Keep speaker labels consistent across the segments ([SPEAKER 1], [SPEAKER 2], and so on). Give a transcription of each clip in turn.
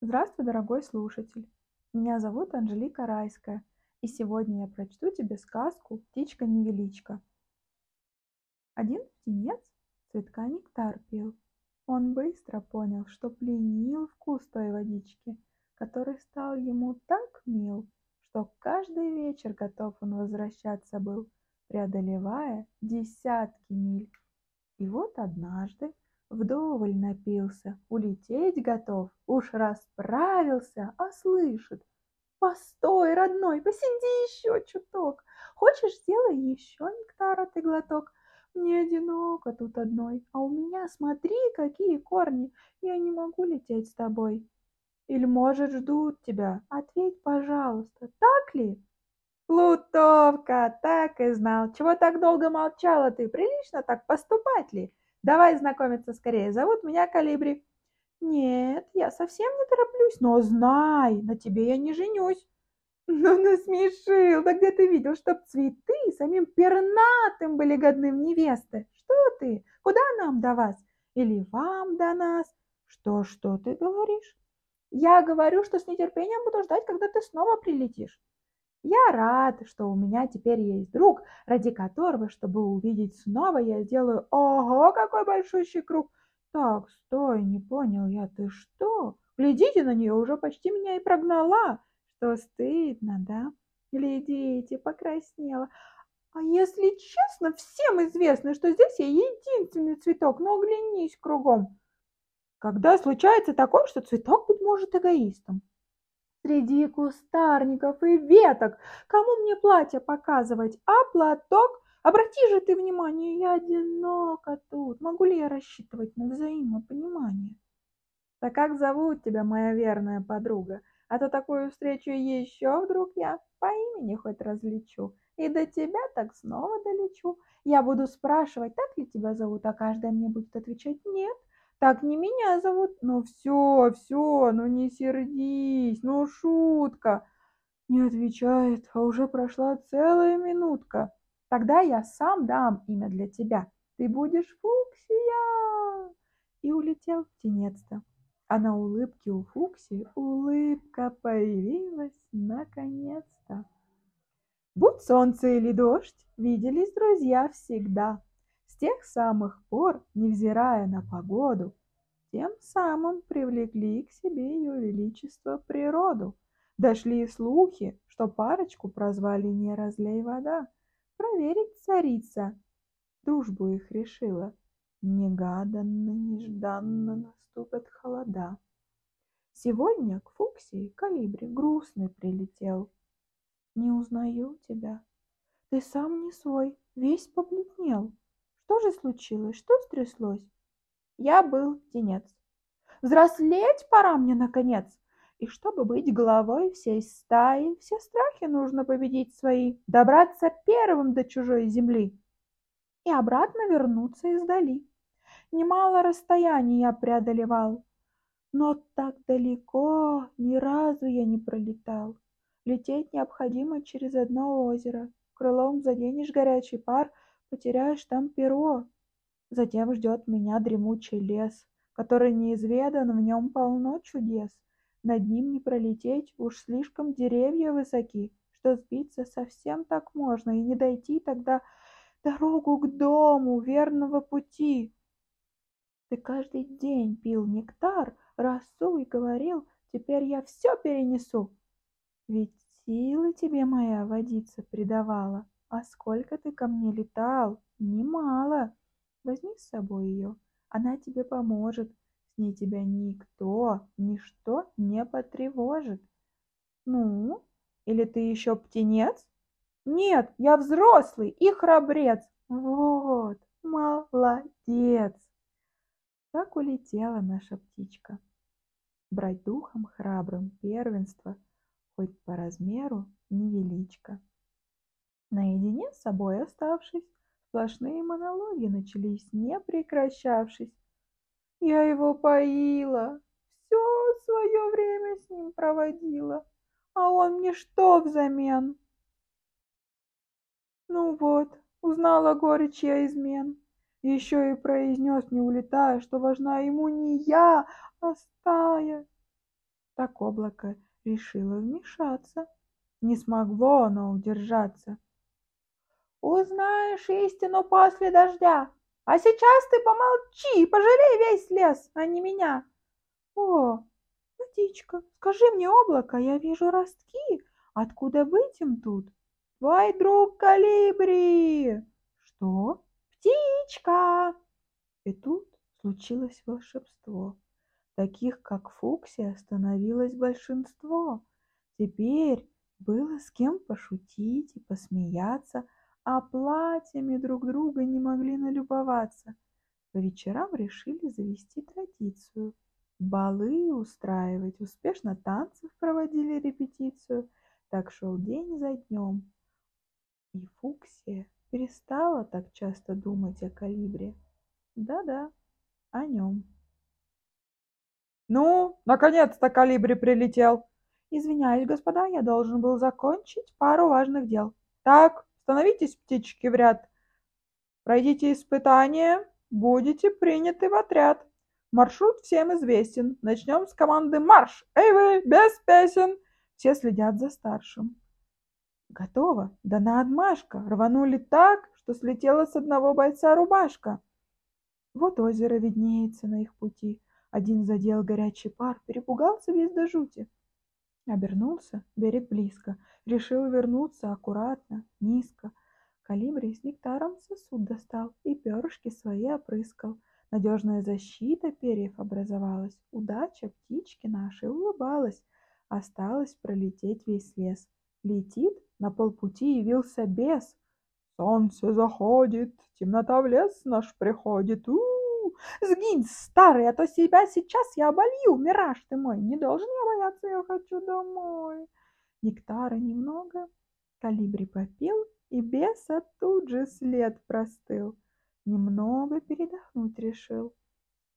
[SPEAKER 1] Здравствуй, дорогой слушатель! Меня зовут Анжелика Райская, и сегодня я прочту тебе сказку «Птичка-невеличка». Один птенец цветка нектар пил. Он быстро понял, что пленил вкус той водички, который стал ему так мил, что каждый вечер готов он возвращаться был, преодолевая десятки миль. И вот однажды Вдоволь напился, улететь готов, уж расправился, а слышит. Постой, родной, посиди еще чуток. Хочешь, сделай еще нектара ты глоток. Мне одиноко тут одной, а у меня смотри, какие корни. Я не могу лететь с тобой. Или, может, ждут тебя? Ответь, пожалуйста, так ли? Плутовка, так и знал. Чего так долго молчала ты? Прилично так поступать ли? Давай знакомиться скорее. Зовут меня Калибри. Нет, я совсем не тороплюсь, но знай, на тебе я не женюсь. Ну, насмешил, да где ты видел, чтоб цветы самим пернатым были годным невесты? Что ты? Куда нам до вас? Или вам до нас? Что, что ты говоришь? Я говорю, что с нетерпением буду ждать, когда ты снова прилетишь. Я рад, что у меня теперь есть друг, ради которого, чтобы увидеть снова, я сделаю ого, какой большущий круг. Так, стой, не понял я, ты что? Глядите на нее, уже почти меня и прогнала. Что стыдно, да? Глядите, покраснела. А если честно, всем известно, что здесь я единственный цветок, но оглянись кругом. Когда случается такое, что цветок быть может эгоистом? Среди кустарников и веток. Кому мне платье показывать, а платок? Обрати же ты внимание, я одинока тут. Могу ли я рассчитывать на взаимопонимание? Да как зовут тебя, моя верная подруга? А то такую встречу еще вдруг я по имени хоть различу. И до тебя так снова долечу. Я буду спрашивать, так ли тебя зовут, а каждая мне будет отвечать нет. Так не меня зовут. Ну все, все, ну не сердись, ну шутка. Не отвечает, а уже прошла целая минутка. Тогда я сам дам имя для тебя. Ты будешь Фуксия. И улетел птенец-то. А на улыбке у Фуксии улыбка появилась наконец-то. Будь солнце или дождь, виделись друзья всегда тех самых пор, невзирая на погоду, тем самым привлекли к себе ее величество природу. Дошли слухи, что парочку прозвали «Не разлей вода». Проверить царица дружбу их решила. Негаданно, нежданно наступят холода. Сегодня к Фуксии калибри грустный прилетел. Не узнаю тебя. Ты сам не свой, весь побледнел. Что же случилось? Что стряслось? Я был птенец. Взрослеть пора мне, наконец. И чтобы быть головой всей стаи, все страхи нужно победить свои, добраться первым до чужой земли и обратно вернуться издали. Немало расстояний я преодолевал, но так далеко ни разу я не пролетал. Лететь необходимо через одно озеро. Крылом заденешь горячий пар — потеряешь там перо. Затем ждет меня дремучий лес, который неизведан, в нем полно чудес. Над ним не пролететь, уж слишком деревья высоки, что сбиться совсем так можно и не дойти тогда дорогу к дому верного пути. Ты каждый день пил нектар, росу и говорил, теперь я все перенесу. Ведь силы тебе моя водица придавала. А сколько ты ко мне летал? Немало. Возьми с собой ее. Она тебе поможет. С ней тебя никто, ничто не потревожит. Ну, или ты еще птенец? Нет, я взрослый и храбрец. Вот, молодец. Так улетела наша птичка. Брать духом храбрым первенство, хоть по размеру невеличко. Наедине с собой оставшись, сплошные монологи начались, не прекращавшись. Я его поила, все свое время с ним проводила, а он мне что взамен? Ну вот, узнала горечь я измен. Еще и произнес, не улетая, что важна ему не я, а стая. Так облако решило вмешаться. Не смогло оно удержаться. «Узнаешь истину после дождя, а сейчас ты помолчи и пожалей весь лес, а не меня!» «О, птичка, скажи мне, облако, я вижу ростки, откуда быть им тут?» «Твой друг Калибри!» «Что? Птичка!» И тут случилось волшебство. Таких, как Фуксия, становилось большинство. Теперь было с кем пошутить и посмеяться, а платьями друг друга не могли налюбоваться. По вечерам решили завести традицию. Балы устраивать, успешно танцев проводили репетицию. Так шел день за днем. И Фуксия перестала так часто думать о калибре. Да-да, о нем.
[SPEAKER 2] «Ну, наконец-то калибри прилетел!»
[SPEAKER 1] «Извиняюсь, господа, я должен был закончить пару важных дел».
[SPEAKER 2] «Так, становитесь, птички, в ряд. Пройдите испытание, будете приняты в отряд. Маршрут всем известен. Начнем с команды «Марш!» «Эй вы, без песен!» Все следят за старшим.
[SPEAKER 1] Готово. Да на отмашка. Рванули так, что слетела с одного бойца рубашка. Вот озеро виднеется на их пути. Один задел горячий пар, перепугался весь до жути. Обернулся, берег близко, решил вернуться аккуратно, низко. Калибри с нектаром сосуд достал и перышки свои опрыскал. Надежная защита перьев образовалась. Удача птички нашей улыбалась. Осталось пролететь весь лес. Летит, на полпути явился бес.
[SPEAKER 2] Солнце заходит, темнота в лес наш приходит. У-у-у!
[SPEAKER 1] Сгинь, старый, а то себя сейчас я оболью, мираж ты мой. Не должен я бояться, я хочу домой. Нектара немного, калибри попил, и беса тут же след простыл. Немного передохнуть решил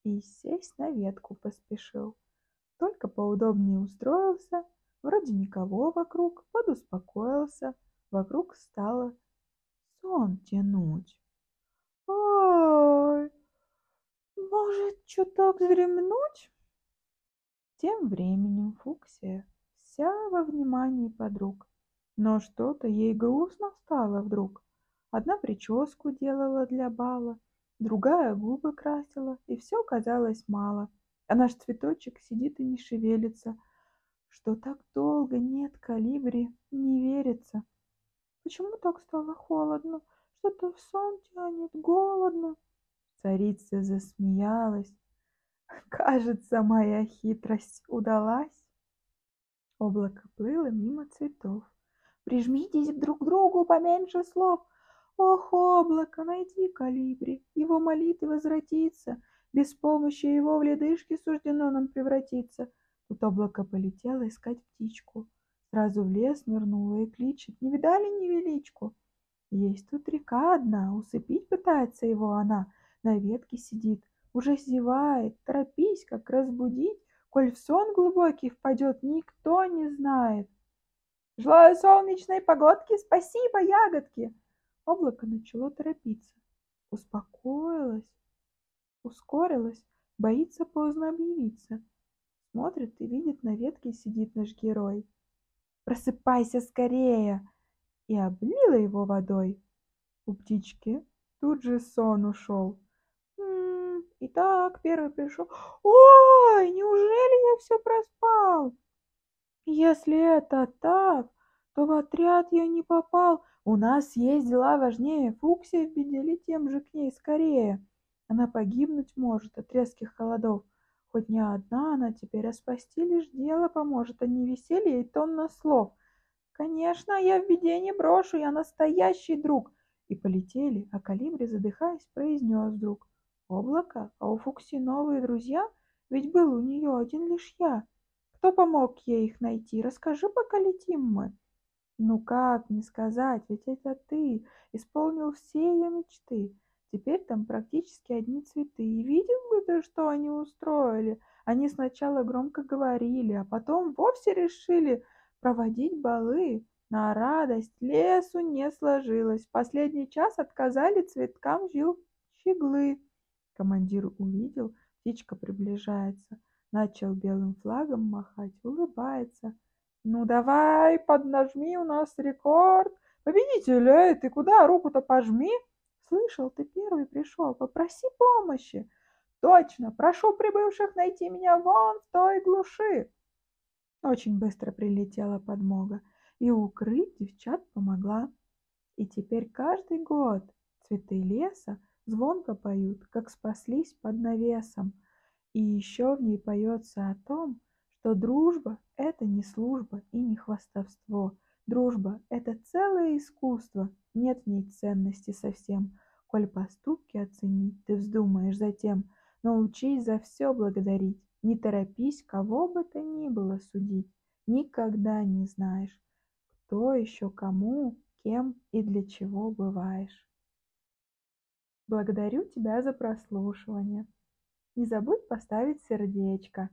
[SPEAKER 1] и сесть на ветку поспешил. Только поудобнее устроился, вроде никого вокруг, подуспокоился, вокруг стало сон тянуть. Ой, может, чуток вздремнуть? Тем временем Фуксия вся во внимании подруг. Но что-то ей грустно стало вдруг. Одна прическу делала для бала, другая губы красила, и все казалось мало. А наш цветочек сидит и не шевелится. Что так долго нет калибри, не верится. Почему так стало холодно? Что-то в сон тянет, голодно. Царица засмеялась. Кажется, моя хитрость удалась. Облако плыло мимо цветов. Прижмитесь друг к другу поменьше слов. Ох, облако, найди калибри, его молитвы возвратиться. Без помощи его в ледышки суждено нам превратиться. Тут облако полетело искать птичку. Сразу в лес нырнула и кличет. Не видали невеличку? Есть тут река одна, усыпить пытается его она на ветке сидит, уже зевает, торопись, как разбудить, коль в сон глубокий впадет, никто не знает. Желаю солнечной погодки, спасибо, ягодки. Облако начало торопиться, успокоилось, ускорилось, боится поздно объявиться. Смотрит и видит, на ветке сидит наш герой. Просыпайся скорее! И облила его водой. У птички тут же сон ушел. Итак, первый пришел. Ой, неужели я все проспал? Если это так, то в отряд я не попал. У нас есть дела важнее. Фуксия в беде, летим же к ней скорее. Она погибнуть может от резких холодов. Хоть не одна она теперь, а спасти лишь дело поможет, а не веселье и тонна слов. Конечно, я в беде не брошу, я настоящий друг. И полетели, а Калибри, задыхаясь, произнес вдруг. Облако? А у Фукси новые друзья? Ведь был у нее один лишь я. Кто помог ей их найти? Расскажи, пока летим мы. Ну как не сказать, ведь это ты исполнил все ее мечты. Теперь там практически одни цветы. И видел бы ты, что они устроили. Они сначала громко говорили, а потом вовсе решили проводить балы. На радость лесу не сложилось. В последний час отказали цветкам жил щеглы. Командир увидел, птичка приближается. Начал белым флагом махать, улыбается.
[SPEAKER 2] Ну давай, поднажми, у нас рекорд. Победитель, эй, ты куда? Руку-то пожми.
[SPEAKER 1] Слышал, ты первый пришел, попроси помощи.
[SPEAKER 2] Точно, прошу прибывших найти меня вон в той глуши.
[SPEAKER 1] Очень быстро прилетела подмога, и укрыть девчат помогла. И теперь каждый год цветы леса звонко поют, как спаслись под навесом. И еще в ней поется о том, что дружба – это не служба и не хвастовство. Дружба – это целое искусство, нет в ней ценности совсем. Коль поступки оценить ты вздумаешь затем, но учись за все благодарить. Не торопись, кого бы то ни было судить. Никогда не знаешь, кто еще кому, кем и для чего бываешь. Благодарю тебя за прослушивание. Не забудь поставить сердечко.